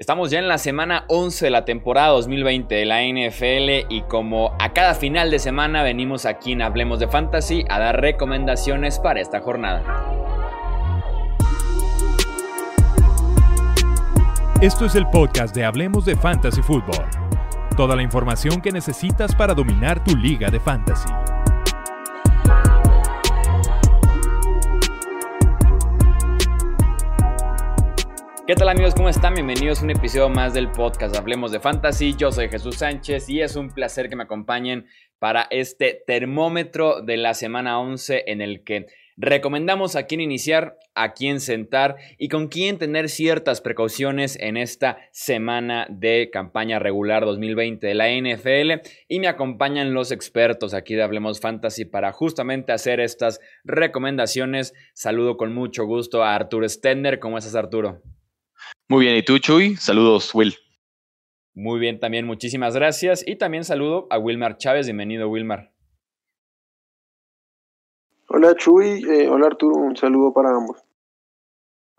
Estamos ya en la semana 11 de la temporada 2020 de la NFL y como a cada final de semana venimos aquí en Hablemos de Fantasy a dar recomendaciones para esta jornada. Esto es el podcast de Hablemos de Fantasy Football. Toda la información que necesitas para dominar tu liga de fantasy. ¿Qué tal amigos? ¿Cómo están? Bienvenidos a un episodio más del podcast Hablemos de Fantasy. Yo soy Jesús Sánchez y es un placer que me acompañen para este termómetro de la semana 11 en el que recomendamos a quién iniciar, a quién sentar y con quién tener ciertas precauciones en esta semana de campaña regular 2020 de la NFL. Y me acompañan los expertos aquí de Hablemos Fantasy para justamente hacer estas recomendaciones. Saludo con mucho gusto a Arturo Stender. ¿Cómo estás Arturo? Muy bien, ¿y tú, Chuy? Saludos, Will. Muy bien, también muchísimas gracias. Y también saludo a Wilmar Chávez. Bienvenido, Wilmar. Hola, Chuy. Eh, hola, Arturo. Un saludo para ambos.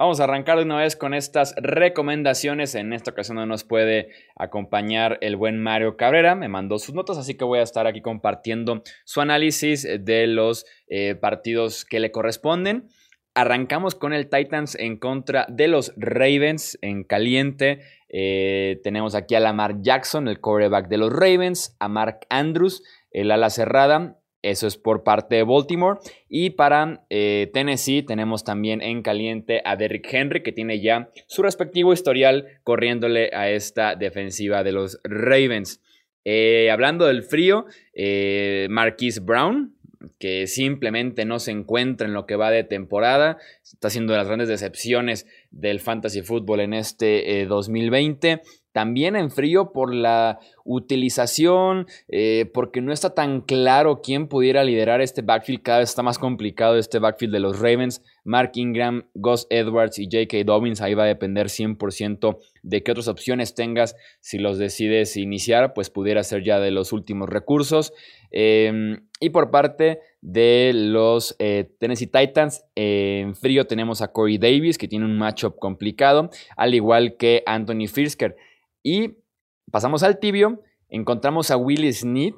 Vamos a arrancar de una vez con estas recomendaciones. En esta ocasión no nos puede acompañar el buen Mario Cabrera. Me mandó sus notas, así que voy a estar aquí compartiendo su análisis de los eh, partidos que le corresponden. Arrancamos con el Titans en contra de los Ravens en caliente. Eh, tenemos aquí a Lamar Jackson, el quarterback de los Ravens, a Mark Andrews, el ala cerrada. Eso es por parte de Baltimore. Y para eh, Tennessee tenemos también en caliente a Derrick Henry, que tiene ya su respectivo historial corriéndole a esta defensiva de los Ravens. Eh, hablando del frío, Marquise Brown, que simplemente no se encuentra en lo que va de temporada. Está siendo de las grandes decepciones del fantasy fútbol en este 2020. Eh, También en frío por la utilización, eh, porque no está tan claro quién pudiera liderar este backfield. Cada vez está más complicado este backfield de los Ravens. Mark Ingram, Gus Edwards y J.K. Dobbins. Ahí va a depender 100% de qué otras opciones tengas. Si los decides iniciar, pues pudiera ser ya de los últimos recursos. Em, y por parte de los eh, Tennessee Titans, en frío tenemos a Corey Davis, que tiene un matchup complicado, al igual que Anthony Firsker. Y pasamos al tibio, encontramos a Willie Sneed,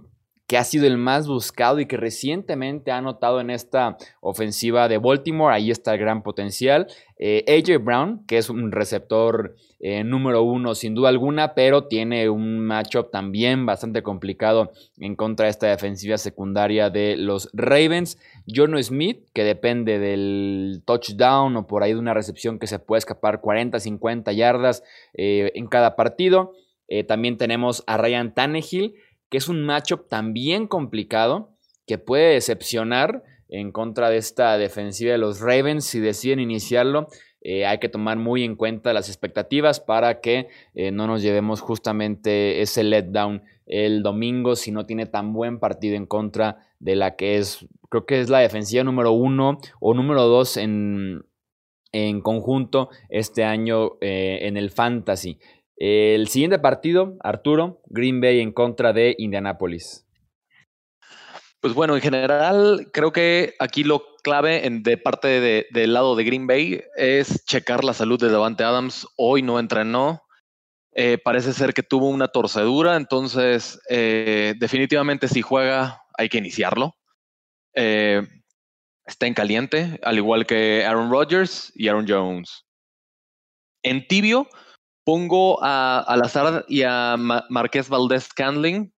que ha sido el más buscado y que recientemente ha anotado en esta ofensiva de Baltimore. Ahí está el gran potencial. Eh, AJ Brown, que es un receptor eh, número uno sin duda alguna, pero tiene un matchup también bastante complicado en contra de esta defensiva secundaria de los Ravens. Jono Smith, que depende del touchdown o por ahí de una recepción que se puede escapar 40, 50 yardas eh, en cada partido. También tenemos a Ryan Tannehill que es un matchup también complicado, que puede decepcionar en contra de esta defensiva de los Ravens si deciden iniciarlo. Eh, hay que tomar muy en cuenta las expectativas para que eh, no nos llevemos justamente ese letdown el domingo si no tiene tan buen partido en contra de la que es, creo que es la defensiva número uno o número dos en, en conjunto este año eh, en el fantasy. El siguiente partido, Arturo, Green Bay en contra de Indianapolis. Pues bueno, en general, creo que aquí lo clave en, de parte del lado de Green Bay es checar la salud de Davante Adams. Hoy no entrenó. Eh, parece ser que tuvo una torcedura, entonces eh, definitivamente si juega hay que iniciarlo. Eh, está en caliente, al igual que Aaron Rodgers y Aaron Jones. En tibio, Pongo a, al azar y a Marqués Valdés Candling.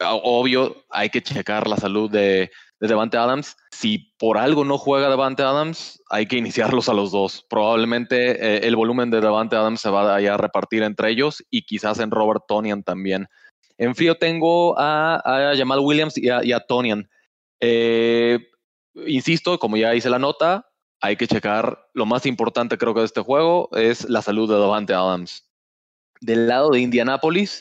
Obvio, hay que checar la salud de, de Devante Adams. Si por algo no juega Devante Adams, hay que iniciarlos a los dos. Probablemente eh, el volumen de Devante Adams se va a repartir entre ellos y quizás en Robert Tonian también. En frío tengo a, a Jamal Williams y a, Tonian. Eh, insisto, como ya hice la nota, hay que checar, lo más importante creo que de este juego es la salud de Davante Adams. Del lado de Indianapolis,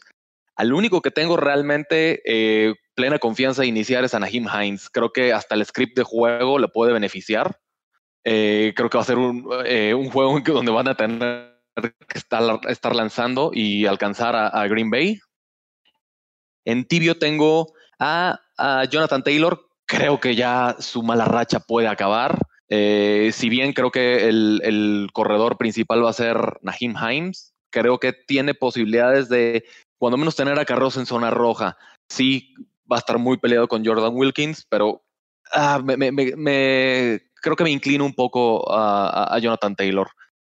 al único que tengo realmente eh, plena confianza de iniciar es a Naheem Hines. Creo que hasta el script de juego le puede beneficiar. Eh, creo que va a ser un, eh, un juego donde van a tener que estar, estar lanzando y alcanzar a, Green Bay. En tibio tengo a, a Jonathan Taylor. Creo que ya su mala racha puede acabar. Eh, si bien creo que el, corredor principal va a ser Nahim Himes, creo que tiene posibilidades de cuando menos tener a Carros en zona roja. Sí, va a estar muy peleado con Jordan Wilkins, pero ah, creo que me inclino un poco a, Jonathan Taylor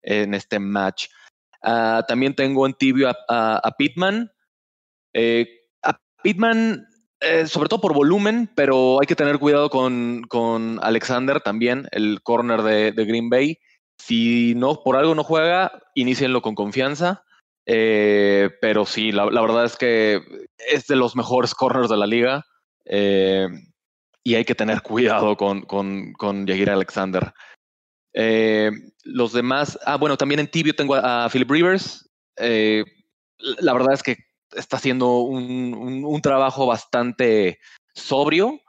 en este match. Uh, también tengo en tibio a, a, a Pittman. Eh, a Pittman, eh, sobre todo por volumen, pero hay que tener cuidado con, con Alexander también, el corner de, de, Green Bay. Si no, por algo no juega, inicienlo con confianza. Eh, pero sí, la, la, verdad es que es de los mejores corners de la liga. Eh, y hay que tener cuidado con, con, con Alexander. Los demás, ah, bueno, también en tibio tengo a, a Philip Rivers. La verdad es que está haciendo un, trabajo bastante sobrio.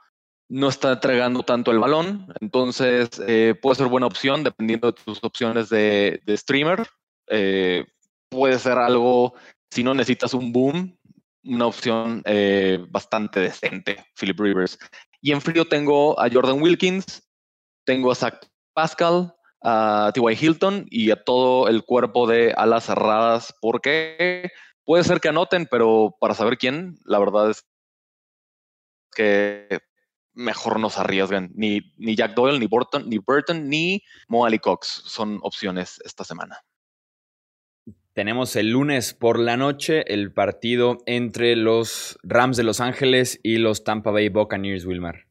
No está entregando tanto el balón, entonces eh, puede ser buena opción dependiendo de tus opciones de, de streamer. Eh, puede ser algo, si no necesitas un boom, una opción eh, bastante decente, Philip Rivers. Y en frío tengo a Jordan Wilkins, tengo a Zach Pascal, a T.Y. Hilton y a todo el cuerpo de alas cerradas, porque puede ser que anoten, pero para saber quién, la verdad es que mejor no se arriesguen. Ni, ni Jack Doyle, ni Burton, ni Burton, ni Mo Cox son opciones esta semana. Tenemos el lunes por la noche el partido entre los Rams de Los Ángeles y los Tampa Bay Buccaneers, Wilmar.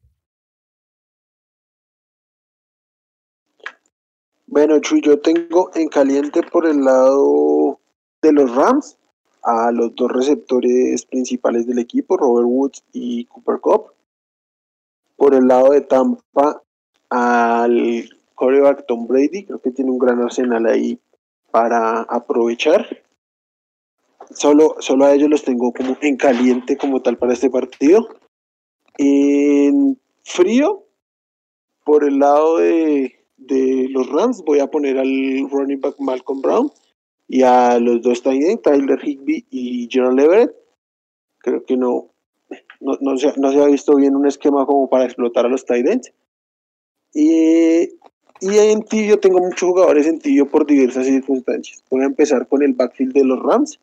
Bueno, Chuy, yo tengo en caliente por el lado de los Rams a los dos receptores principales del equipo, Robert Woods y Cooper Cup. Por el lado de Tampa al coreback Tom Brady, creo que tiene un gran arsenal ahí para aprovechar. Solo, solo a ellos los tengo como en caliente como tal para este partido. En frío, por el lado de, de los Rams voy a poner al running back Malcolm Brown y a los dos tight Tyler Higby y Gerald Everett. Creo que no, no, no, se, no se ha visto bien un esquema como para explotar a los tight ends. Y, y en tibio tengo muchos jugadores en tibio por diversas circunstancias. Voy a empezar con el backfield de los Rams.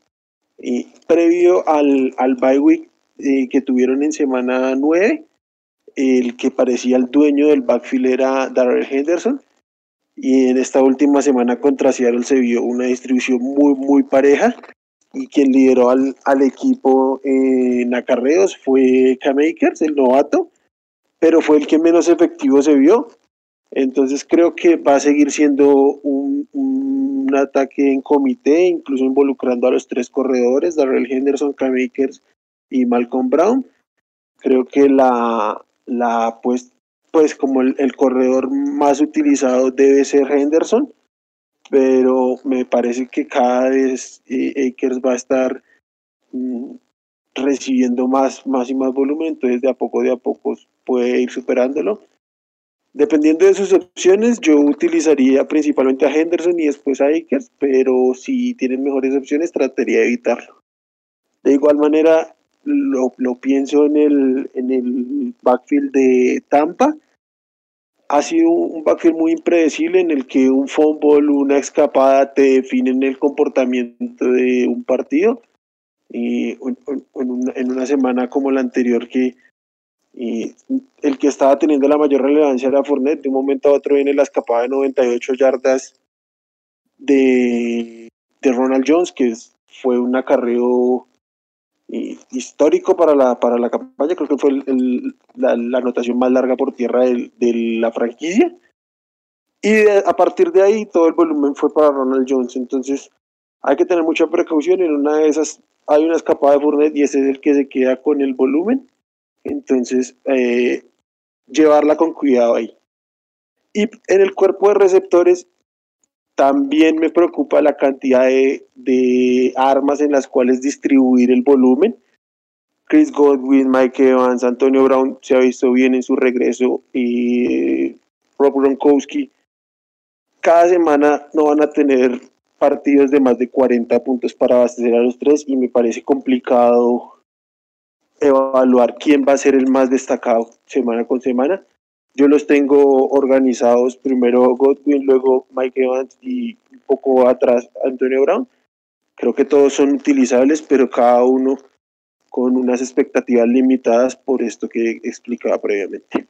Y previo al, al bye week eh, que tuvieron en semana 9, el que parecía el dueño del backfield era Darrell Henderson. Y en esta última semana contra Seattle se vio una distribución muy, muy pareja. Y quien lideró al, al equipo en acarreos fue Cam Akers, el novato, pero fue el que menos efectivo se vio. Entonces creo que va a seguir siendo un, un ataque en comité, incluso involucrando a los tres corredores, Darrell Henderson, Cam Akers y Malcolm Brown. Creo que la, la pues, pues como el, el, corredor más utilizado debe ser Henderson, pero me parece que cada vez eh, Akers va a estar mm, recibiendo más, más y más volumen, entonces de a poco, de a poco puede ir superándolo. Dependiendo de sus opciones, yo utilizaría principalmente a Henderson y después a Akers, pero si tienen mejores opciones, trataría de evitarlo. De igual manera, lo, lo, pienso en el, en el backfield de Tampa. Ha sido un backfield muy impredecible en el que un fumble, una escapada te definen el comportamiento de un partido. Y en, una, semana como la anterior que el que estaba teniendo la mayor relevancia era Fournette. De un momento a otro viene la escapada de 98 yardas de, Ronald Jones, que fue un acarreo histórico para la, para la campaña, creo que fue la, la, anotación más larga por tierra de, la franquicia. Y a partir de ahí todo el volumen fue para Ronald Jones. Entonces hay que tener mucha precaución. En una de esas hay una escapada de Fournette y ese es el que se queda con el volumen. Entonces, eh, llevarla con cuidado ahí. Y en el cuerpo de receptores también me preocupa la cantidad de, de, armas en las cuales distribuir el volumen. Chris Godwin, Mike Evans, Antonio Brown se ha visto bien en su regreso y eh, Rob Gronkowski. Cada semana no van a tener partidos de más de 40 puntos para abastecer a los tres y me parece complicado evaluar quién va a ser el más destacado semana con semana. Yo los tengo organizados primero Godwin, luego Mike Evans y un poco atrás Antonio Brown. Creo que todos son utilizables, pero cada uno con unas expectativas limitadas por esto que explicaba previamente.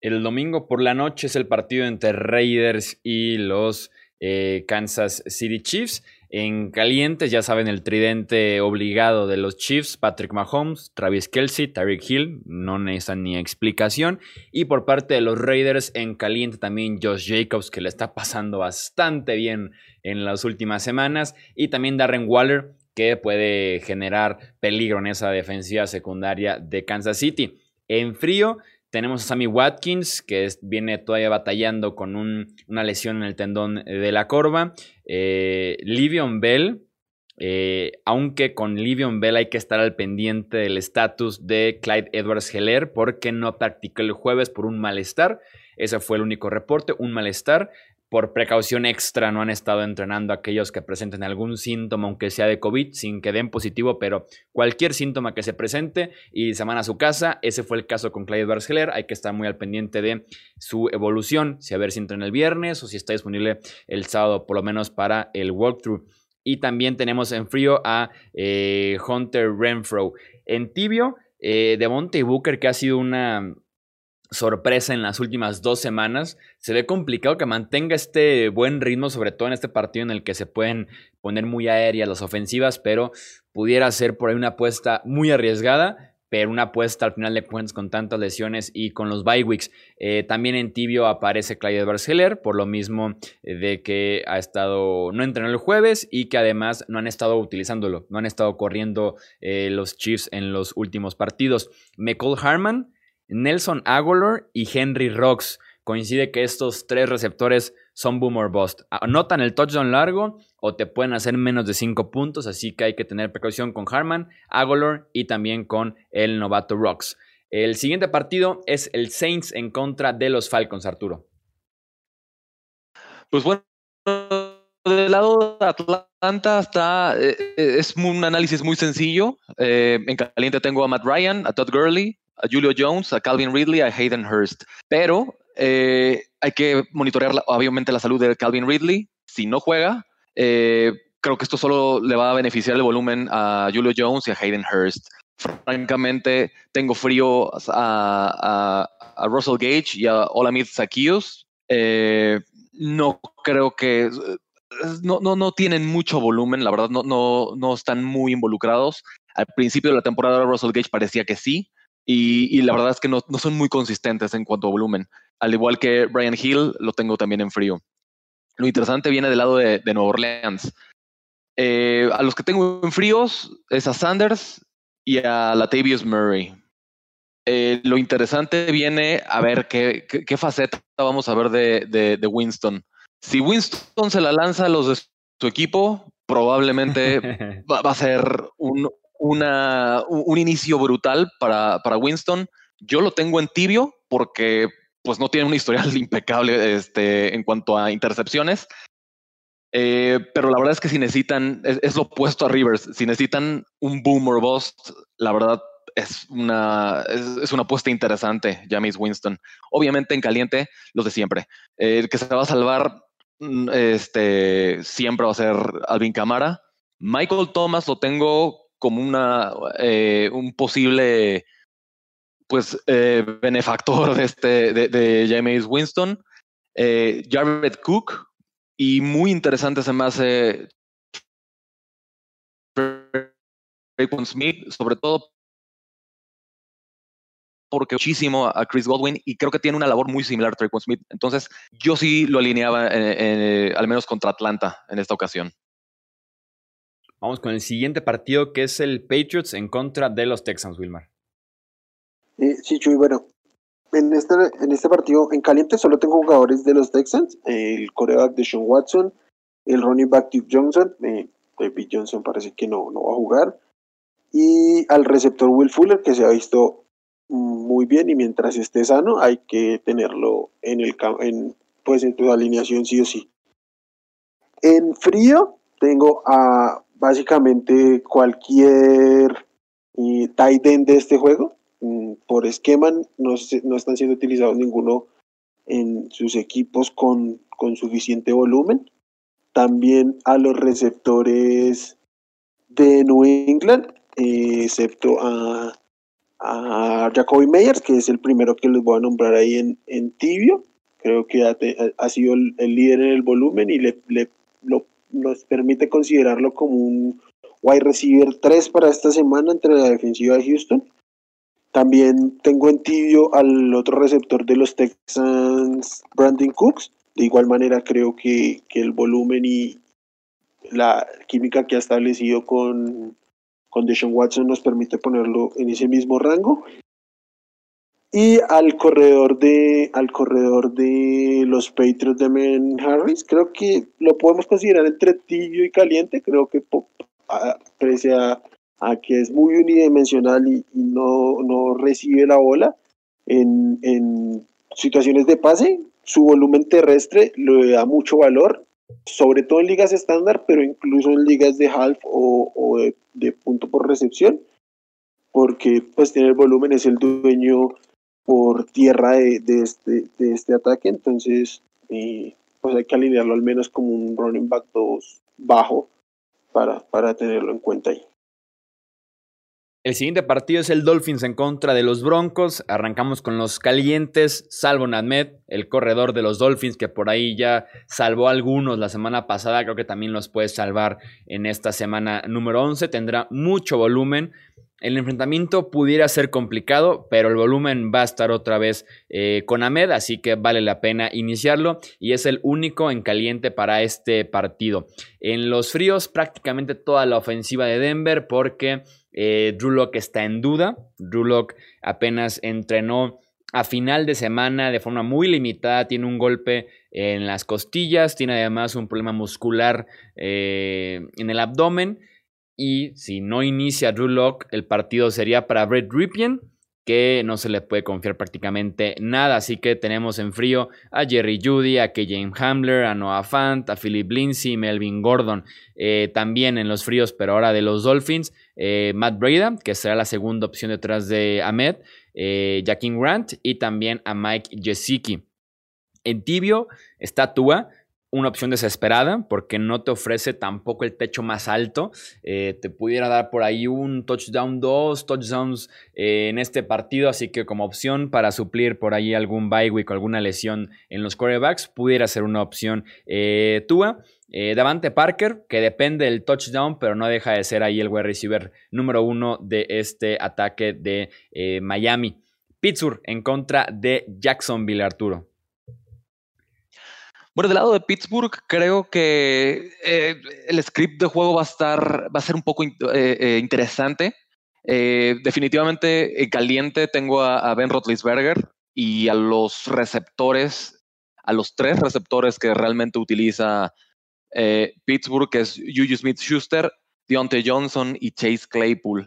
El domingo por la noche es el partido entre Raiders y los eh, Kansas City Chiefs. En calientes, ya saben, el tridente obligado de los Chiefs, Patrick Mahomes, Travis Kelsey, Tyreek Hill, no necesitan ni explicación. Y por parte de los Raiders, en caliente también Josh Jacobs, que le está pasando bastante bien en las últimas semanas. Y también Darren Waller, que puede generar peligro en esa defensiva secundaria de Kansas City. En frío, tenemos a Sammy Watkins, que viene todavía batallando con una lesión en el tendón de la corva. Eh, Livion Bell, eh, aunque con Livion Bell hay que estar al pendiente del estatus de Clyde Edwards Heller, porque no practicó el jueves por un malestar. Ese fue el único reporte, un malestar por precaución extra no han estado entrenando a aquellos que presenten algún síntoma, aunque sea de COVID, sin que den positivo, pero cualquier síntoma que se presente y se van a su casa. Ese fue el caso con Clyde Barceler. Hay que estar muy al pendiente de su evolución, si a ver si entra en el viernes o si está disponible el sábado, por lo menos para el walkthrough. Y también tenemos en frío a eh, Hunter Renfro. En tibio, eh, de Monte Booker, que ha sido una sorpresa en las últimas dos semanas. Se ve complicado que mantenga este buen ritmo, sobre todo en este partido en el que se pueden poner muy aéreas las ofensivas, pero pudiera ser por ahí una apuesta muy arriesgada. Pero una apuesta al final de cuentas con tantas lesiones y con los bye weeks. Eh, también en tibio aparece Clyde Barceler, por lo mismo eh, de que ha estado, no entrenó el jueves y que además no han estado utilizándolo, no han estado corriendo eh, los Chiefs en los últimos partidos. McCall Harman, Nelson Aguilar y Henry Rocks. Coincide que estos tres receptores son boomer bust. Anotan el touchdown largo o te pueden hacer menos de 5 puntos, así que hay que tener precaución con Harman, Aguilar y también con el novato Rocks. El siguiente partido es el Saints en contra de los Falcons, Arturo. Pues bueno, del lado de Atlanta está, eh, eh, es un análisis muy sencillo. Eh, en caliente tengo a Matt Ryan, a Todd Gurley, a Julio Jones, a Calvin Ridley, a Hayden Hurst. Pero eh, hay que monitorear obviamente la salud de Calvin Ridley. Si no juega, eh, creo que esto solo le va a beneficiar el volumen a Julio Jones y a Hayden Hurst. Francamente, tengo frío a, Russell Gage y a Zacchaeus. Eh, no creo que no, no, no, tienen mucho volumen, la verdad, no, no, no están muy involucrados. Al principio de la temporada, Russell Gage parecía que sí, y, la verdad es que no, son muy consistentes en cuanto a volumen. Al igual que Brian Hill, lo tengo también en frío. Lo interesante viene del lado de, Nueva Orleans. Eh, a los que tengo en fríos es a Sanders y a Latavius Murray. Eh, lo interesante viene a ver qué, qué, faceta vamos a ver de, de, Winston. Si Winston se la lanza a los de su equipo, probablemente va, a ser un, una, un inicio brutal para, para Winston. Yo lo tengo en tibio porque pues no tiene un historial impecable este, en cuanto a intercepciones. Eh, pero la verdad es que si necesitan, es, lo opuesto a Rivers, si necesitan un boom or la verdad es una, es, una apuesta interesante, James Winston. Obviamente en caliente, los de siempre. El que se va a salvar mm, este, siempre va a ser Alvin Camara. Michael Thomas lo tengo como una, eh, un posible pues, eh, benefactor de, este, de, James Winston. Eh, Jared Cook, y muy interesante se me hace Smith, sobre todo porque muchísimo a Chris Godwin y creo que tiene una labor muy similar a Traquan Smith. Entonces, yo sí lo alineaba al menos contra Atlanta en esta ocasión. Vamos con el siguiente partido que es el Patriots en contra de los Texans, Wilmar. Eh, sí, Chuy, bueno, en este, en este partido en caliente solo tengo jugadores de los Texans, el coreback de Sean Watson, el running back Duke Johnson, eh, David Johnson parece que no, no va a jugar, y al receptor Will Fuller que se ha visto muy bien y mientras esté sano hay que tenerlo en el en, pues en tu alineación sí o sí. En frío tengo a básicamente cualquier eh, tight end de este juego. mm, por esquema no, no están siendo utilizados ninguno en sus equipos con, con suficiente volumen. También a los receptores de New England, eh, excepto a, a Jacoby Meyers, que es el primero que les voy a nombrar ahí en, en tibio. Creo que ha, sido el, líder en el volumen y le, le nos permite considerarlo como un wide receiver 3 para esta semana entre la defensiva de Houston. También tengo en tibio al otro receptor de los Texans, Brandon Cooks. De igual manera creo que, que el volumen y la química que ha establecido con, con Deshaun Watson nos permite ponerlo en ese mismo rango. Y al corredor de, al corredor de los Patriots de Men Harris, creo que lo podemos considerar entre tibio y caliente. Creo que pese a, que es muy unidimensional y, no, no, recibe la bola en, en situaciones de pase, su volumen terrestre le da mucho valor, sobre todo en ligas estándar, pero incluso en ligas de half o, de, de, punto por recepción, porque pues tiene el volumen, es el dueño por tierra de, este, de este ataque, entonces eh, pues hay que alinearlo al menos como un running back 2 bajo para, para tenerlo en cuenta ahí. El siguiente partido es el Dolphins en contra de los Broncos. Arrancamos con los calientes, salvo Nadmed, el corredor de los Dolphins, que por ahí ya salvó algunos la semana pasada. Creo que también los puede salvar en esta semana número 11. Tendrá mucho volumen. El enfrentamiento pudiera ser complicado, pero el volumen va a estar otra vez eh, con Ahmed, así que vale la pena iniciarlo y es el único en caliente para este partido. En los fríos, prácticamente toda la ofensiva de Denver, porque eh, Drew Locke está en duda. Drew Locke apenas entrenó a final de semana de forma muy limitada, tiene un golpe en las costillas, tiene además un problema muscular eh, en el abdomen. Y si no inicia Drew Locke, el partido sería para Brett Ripien, que no se le puede confiar prácticamente nada. Así que tenemos en frío a Jerry Judy, a KJ Hamler, a Noah Fant, a Philip Lindsay, Melvin Gordon. Eh, también en los fríos, pero ahora de los Dolphins, eh, Matt Breda, que será la segunda opción detrás de Ahmed, eh, Grant y también a Mike Gesicki. En tibio está Tua, una opción desesperada porque no te ofrece tampoco el techo más alto. Eh, te pudiera dar por ahí un touchdown, dos touchdowns eh, en este partido, así que como opción para suplir por ahí algún bye week o alguna lesión en los quarterbacks, pudiera ser una opción eh, Tua. Davante Parker, que depende del touchdown, pero no deja de ser ahí el wide receiver número uno de este ataque de Miami. Pittsburgh en contra de Jacksonville, Arturo. Bueno, del lado de Pittsburgh, creo que eh, el script de juego va a estar, va a ser un poco eh, eh, interesante. definitivamente caliente tengo a, Ben Roethlisberger y a los receptores, a los tres receptores que realmente utiliza Pittsburgh, que es Juju Smith-Schuster, Deontay Johnson y Chase Claypool.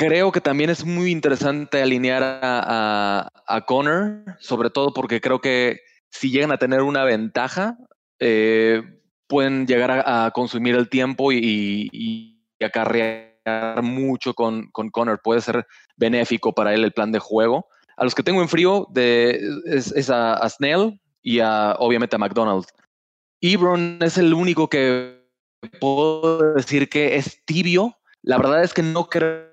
Creo que también es muy interesante alinear a, a, Connor, sobre todo porque creo que si llegan a tener una ventaja, eh, pueden llegar a, consumir el tiempo y, y, acarrear mucho con, con Connor. Puede ser benéfico para él el plan de juego. A los que tengo en frío de, es, a, Snell y a, obviamente a McDonald. Ebron es el único que puedo decir que es tibio. La verdad es que no creo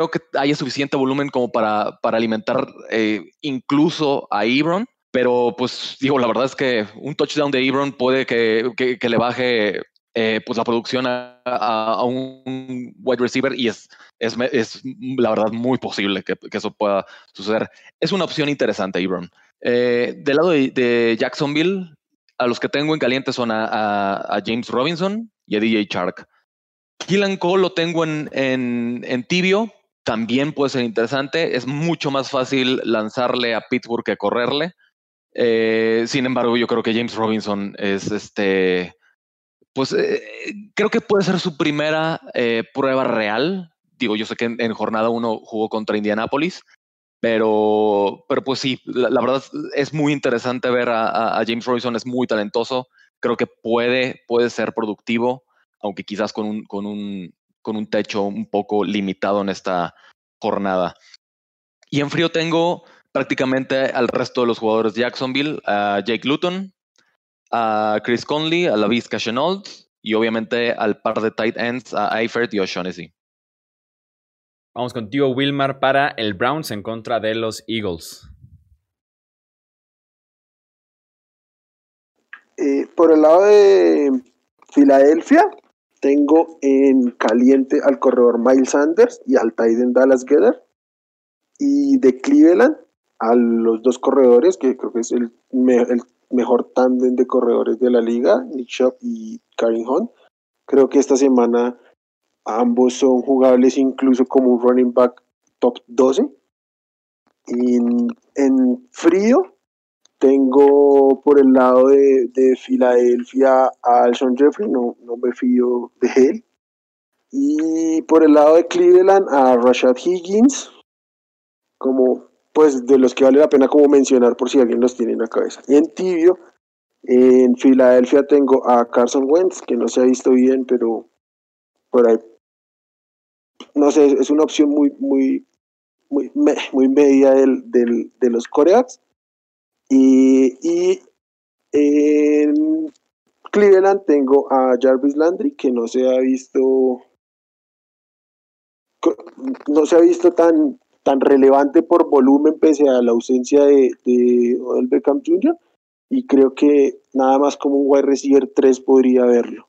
creo que haya suficiente volumen como para, para alimentar eh, incluso a Ebron. Pero pues digo, la verdad es que un touchdown de Ebron puede que, que, le baje eh, pues la producción a, a, un wide receiver y es, es, es la verdad muy posible que, que, eso pueda suceder. Es una opción interesante, Ebron. Eh, del lado de, Jacksonville, a los que tengo en caliente son a, James Robinson y a DJ Shark. Killan Cole lo tengo en, en, en tibio, también puede ser interesante. Es mucho más fácil lanzarle a Pittsburgh que correrle. Eh, sin embargo, yo creo que James Robinson es este. Pues eh, creo que puede ser su primera eh, prueba real. Digo, yo sé que en, jornada uno jugó contra Indianapolis, pero, pero pues sí, la, verdad es muy interesante ver a, a, James Robinson, es muy talentoso. Creo que puede, puede ser productivo, aunque quizás con un, con un con un techo un poco limitado en esta jornada. Y en frío tengo prácticamente al resto de los jugadores de Jacksonville, a Jake Luton, a Chris Conley, a Lavis Chenault y obviamente al par de tight ends, a Eifert y O'Shaughnessy. Vamos contigo, Wilmar, para el Browns en contra de los Eagles. Eh, por el lado de Filadelfia, tengo en caliente al corredor Miles Sanders y al end Dallas Gedder. Y de Cleveland, a los dos corredores, que creo que es el, mejor tándem de corredores de la liga, Nick Shop y Karim Hunt. Creo que esta semana ambos son jugables incluso como un running back top 12. Y en, frío tengo por el lado de, Filadelfia a Alshon Jeffrey, no, no me fío de él. Y por el lado de Cleveland a Rashad Higgins, como pues de los que vale la pena como mencionar por si alguien los tiene en la cabeza. Y en tibio, en Filadelfia tengo a Carson Wentz, que no se ha visto bien, pero por ahí, no sé, es una opción muy, muy, muy, muy media del, del, de los coreats. Y, y en Cleveland tengo a Jarvis Landry, que no se ha visto no se ha visto tan tan relevante por volumen pese a la ausencia de, de Odell Beckham Jr. Y creo que nada más como un wide receiver 3 podría verlo.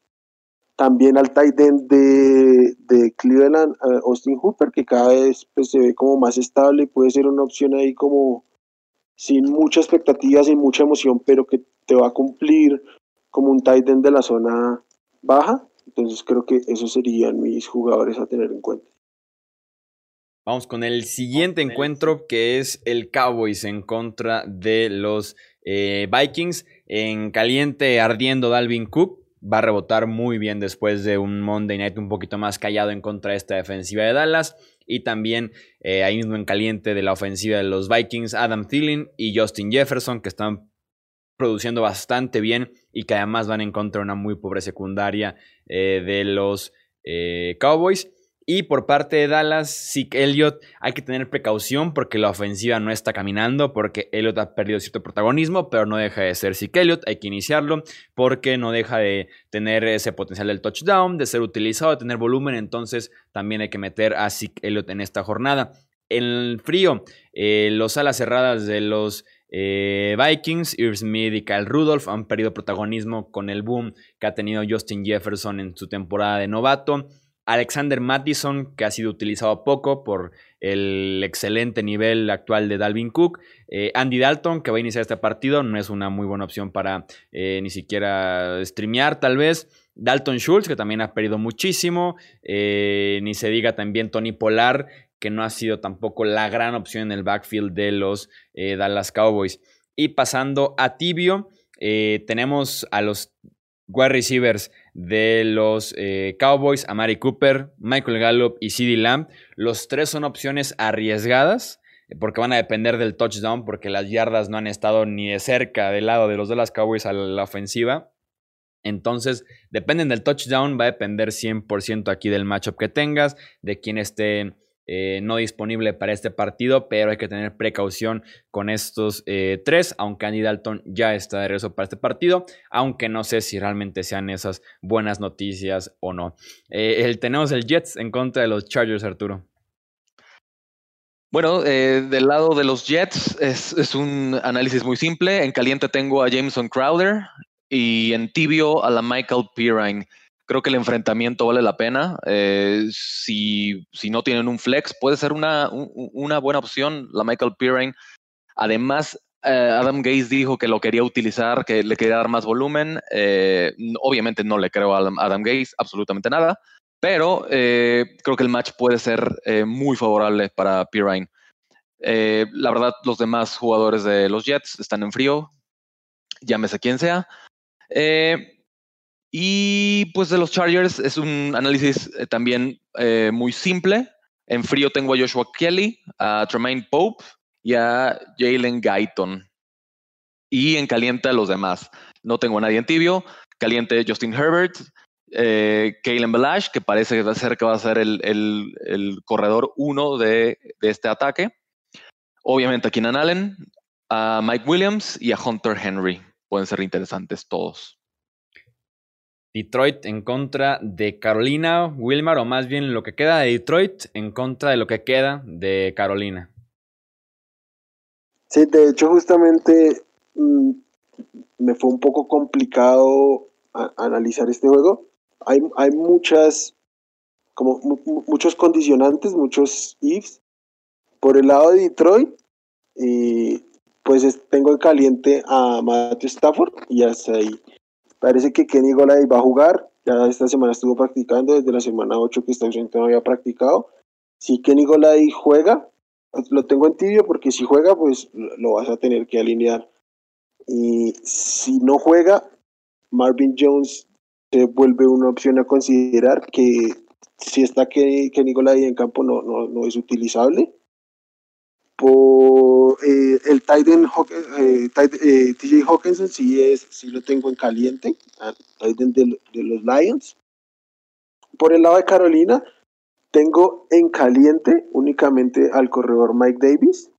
También al tight end de, de Cleveland, eh, Austin Hooper, que cada vez pues, se ve como más estable, puede ser una opción ahí como sin mucha expectativa, sin mucha emoción, pero que te va a cumplir como un tight end de la zona baja. Entonces creo que esos serían mis jugadores a tener en cuenta. Vamos con el siguiente encuentro que es el Cowboys en contra de los eh, Vikings. En caliente ardiendo Dalvin Cook. Va a rebotar muy bien después de un Monday Night un poquito más callado en contra de esta defensiva de Dallas. Y también eh, ahí mismo en caliente de la ofensiva de los Vikings, Adam Thielen y Justin Jefferson, que están produciendo bastante bien y que además van en contra de una muy pobre secundaria eh, de los Cowboys. Y por parte de Dallas, sí Elliott hay que tener precaución porque la ofensiva no está caminando, porque Elliott ha perdido cierto protagonismo, pero no deja de ser Zeke Elliott, hay que iniciarlo porque no deja de tener ese potencial del touchdown, de ser utilizado, de tener volumen, entonces también hay que meter a Zeke Elliott en esta jornada. En el frío, eh, los alas cerradas de los eh, Vikings, Irv Smith y Kyle Rudolph han perdido protagonismo con el boom que ha tenido Justin Jefferson en su temporada de novato. Alexander Mattison, que ha sido utilizado poco por el excelente nivel actual de Dalvin Cook. Eh, Andy Dalton, que va a iniciar este partido, no es una muy buena opción para eh, ni siquiera streamear, tal vez. Dalton Schultz, que también ha perdido muchísimo. Eh, ni se diga también Tony Polar, que no ha sido tampoco la gran opción en el backfield de los Dallas Cowboys. Y pasando a Tibio, tenemos a los wide receivers de los eh, Cowboys, Amari Cooper, Michael Gallup y CeeDee Lamb. Los tres son opciones arriesgadas eh, porque van a depender del touchdown porque las yardas no han estado ni de cerca del lado de los de las Cowboys a la ofensiva. Entonces, dependen del touchdown, va a depender 100% aquí del matchup que tengas, de quién esté eh, no disponible para este partido, pero hay que tener precaución con estos eh, tres, aunque Andy Dalton ya está de regreso para este partido, aunque no sé si realmente sean esas buenas noticias o no. Eh, el, tenemos el Jets en contra de los Chargers, Arturo. Bueno, del lado de los Jets es, es, un análisis muy simple. En caliente tengo a Jameson Crowder y en tibio a la Michael Pirine creo que el enfrentamiento vale la pena. Eh, si, si, no tienen un flex, puede ser una, una buena opción la Michael Pirine. Además, eh, Adam Gaze dijo que lo quería utilizar, que le quería dar más volumen. Eh, obviamente no le creo a Adam Gaze absolutamente nada, pero creo que el match puede ser muy favorable para Pirine. la verdad, los demás jugadores de los Jets están en frío, llámese quien sea. Y pues de los Chargers es un análisis eh, también eh, muy simple. En frío tengo a Joshua Kelly, a Tremaine Pope y a Jalen Guyton. Y en caliente a los demás. No tengo a nadie en tibio. Caliente Justin Herbert, eh, Kalen Balash, que parece ser que va a ser el, corredor uno de, este ataque. Obviamente a Keenan Allen, a Mike Williams y a Hunter Henry. Pueden ser interesantes todos. Detroit en contra de Carolina, Wilmar, o más bien lo que queda de Detroit en contra de lo que queda de Carolina. Sí, de hecho justamente mm, me fue un poco complicado analizar este juego. Hay, hay muchas, como muchos condicionantes, muchos ifs. Por el lado de Detroit, y pues tengo en caliente a Matthew Stafford y hasta ahí. Parece que Kenny Golay va a jugar. Ya esta semana estuvo practicando, desde la semana 8 que está ausente no había practicado. Si Kenny Golay juega, lo tengo en tibio porque si juega, pues lo vas a tener que alinear. Y si no juega, Marvin Jones se vuelve una opción a considerar que si está Kenny, Kenny Golay en campo no, no, no es utilizable por eh, Titan eh, eh, TJ Hawkinson sí es sí lo tengo en caliente Titan de, los Lions por el lado de Carolina tengo en caliente únicamente al corredor Mike Davis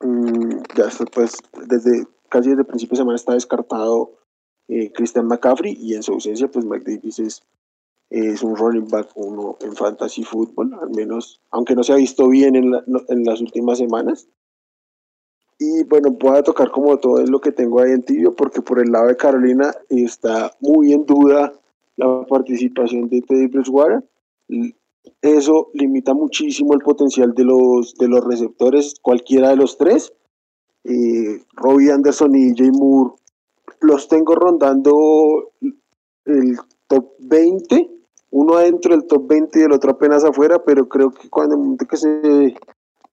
mm, ya pues desde casi desde principio de semana está descartado Christian McCaffrey y en su ausencia pues Mike Davis es un running back uno en fantasy football, al menos, aunque no se ha visto bien en, en las últimas semanas. Y bueno, voy a tocar como todo lo que tengo ahí en tibio, porque por el lado de Carolina está muy en duda la participación de Teddy Bridgewater. Eso limita muchísimo el potencial de los, de los receptores, cualquiera de los tres. Eh, Robbie Anderson y Jay Moore los tengo rondando el top 20 uno adentro del top 20 y el otro apenas afuera, pero creo que cuando que se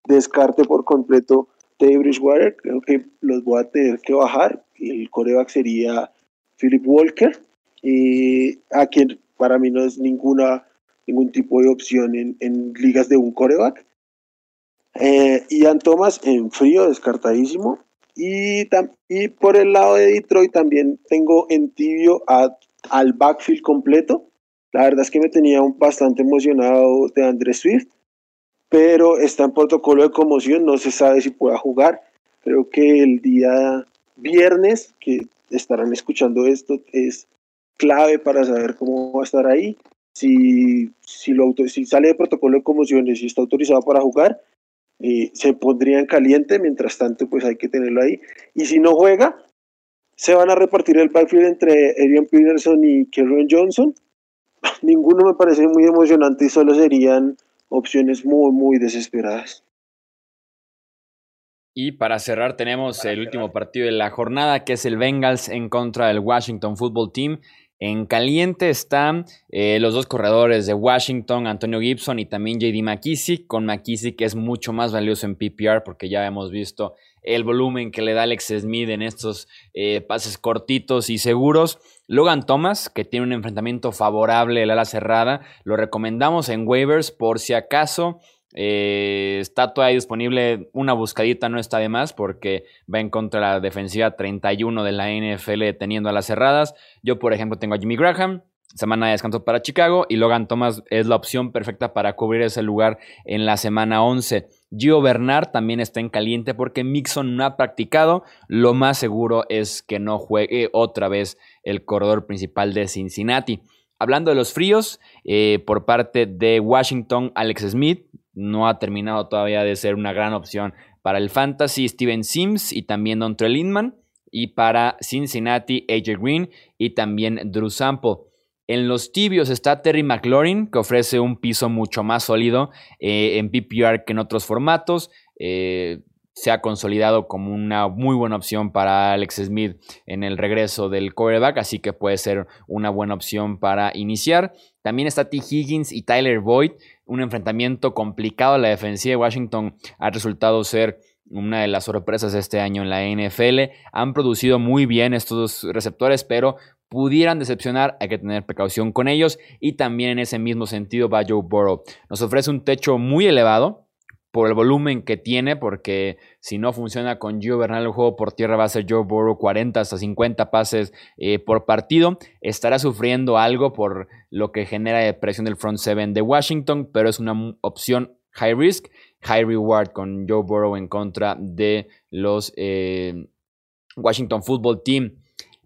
descarte por completo Teddy Bridgewater, creo que los voy a tener que bajar. El coreback sería Philip Walker, y a quien para mí no es ninguna ningún tipo de opción en, ligas de un coreback. Eh, Ian Thomas en frío, descartadísimo. Y, y por el lado de Detroit también tengo en tibio al backfield completo. La verdad es que me tenía bastante emocionado de Andrés Swift, pero está en protocolo de conmoción, no se sabe si pueda jugar. Creo que el día viernes, que estarán escuchando esto, es clave para saber cómo va a estar ahí. Si, si, lo si sale de protocolo de conmociones y está autorizado para jugar, eh, se pondría en caliente, mientras tanto pues hay que tenerlo ahí. Y si no juega, se van a repartir el backfield entre Adrian Peterson y Kerryon Johnson ninguno me parece muy emocionante y solo serían opciones muy, muy desesperadas. Y para cerrar tenemos el último partido de la jornada, que es el Bengals en contra del Washington Football Team. En caliente están eh, los dos corredores de Washington, Antonio Gibson y también JD McKissick, con McKissick que es mucho más valioso en PPR porque ya hemos visto el volumen que le da Alex Smith en estos eh, pases cortitos y seguros. Logan Thomas, que tiene un enfrentamiento favorable el ala cerrada, lo recomendamos en waivers por si acaso. Eh, está todavía disponible una buscadita, no está de más, porque va en contra de la defensiva 31 de la NFL teniendo a las cerradas. Yo, por ejemplo, tengo a Jimmy Graham, semana de descanso para Chicago, y Logan Thomas es la opción perfecta para cubrir ese lugar en la semana 11. Gio Bernard también está en caliente porque Mixon no ha practicado. Lo más seguro es que no juegue otra vez el corredor principal de Cincinnati. Hablando de los fríos, eh, por parte de Washington, Alex Smith no ha terminado todavía de ser una gran opción para el Fantasy, Steven Sims y también Don Linman. Y para Cincinnati, AJ Green y también Drew Sample. En los tibios está Terry McLaurin, que ofrece un piso mucho más sólido eh, en PPR que en otros formatos. Eh, se ha consolidado como una muy buena opción para Alex Smith en el regreso del quarterback, así que puede ser una buena opción para iniciar. También está T. Higgins y Tyler Boyd, un enfrentamiento complicado. La defensiva de Washington ha resultado ser una de las sorpresas este año en la NFL. Han producido muy bien estos receptores, pero pudieran decepcionar, hay que tener precaución con ellos. Y también en ese mismo sentido va Joe Burrow. Nos ofrece un techo muy elevado por el volumen que tiene, porque si no funciona con Gio Bernal el juego por tierra va a ser Joe Burrow 40 hasta 50 pases eh, por partido. Estará sufriendo algo por lo que genera depresión del front seven de Washington, pero es una opción high risk, high reward con Joe Burrow en contra de los eh, Washington Football Team.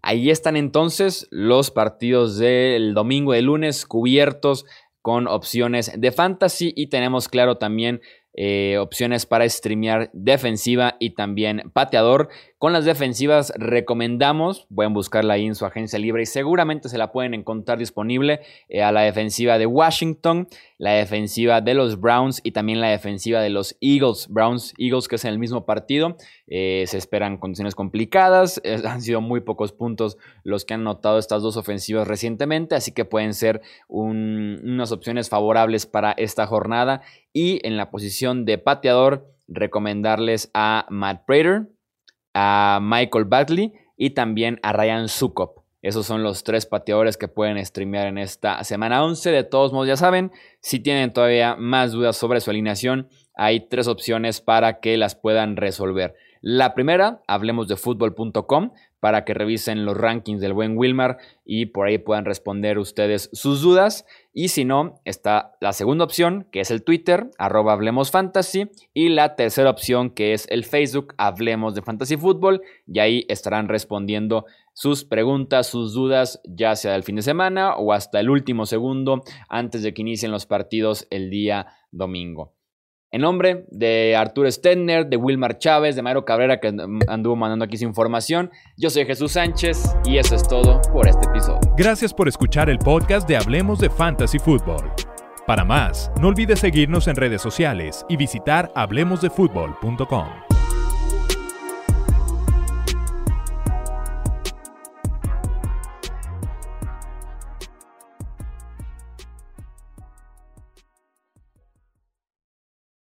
Ahí están entonces los partidos del domingo y de lunes cubiertos con opciones de fantasy y tenemos claro también eh, opciones para streamear defensiva y también pateador. Con las defensivas recomendamos, pueden buscarla ahí en su agencia libre y seguramente se la pueden encontrar disponible eh, a la defensiva de Washington, la defensiva de los Browns y también la defensiva de los Eagles. Browns, Eagles que es en el mismo partido, eh, se esperan condiciones complicadas, han sido muy pocos puntos los que han notado estas dos ofensivas recientemente, así que pueden ser unas opciones favorables para esta jornada y en la posición de pateador recomendarles a Matt Prater a Michael Batley y también a Ryan Sukop. Esos son los tres pateadores que pueden streamear en esta semana 11. De todos modos, ya saben, si tienen todavía más dudas sobre su alineación, hay tres opciones para que las puedan resolver. La primera, hablemos de fútbol.com para que revisen los rankings del buen Wilmar y por ahí puedan responder ustedes sus dudas. Y si no, está la segunda opción, que es el Twitter, arroba Fantasy, y la tercera opción, que es el Facebook, Hablemos de Fantasy Fútbol, y ahí estarán respondiendo sus preguntas, sus dudas, ya sea del fin de semana o hasta el último segundo antes de que inicien los partidos el día domingo. En nombre de Arturo Stedner, de Wilmar Chávez, de Mario Cabrera, que anduvo mandando aquí su información, yo soy Jesús Sánchez y eso es todo por este episodio. Gracias por escuchar el podcast de Hablemos de Fantasy Football. Para más, no olvides seguirnos en redes sociales y visitar hablemosdefutbol.com.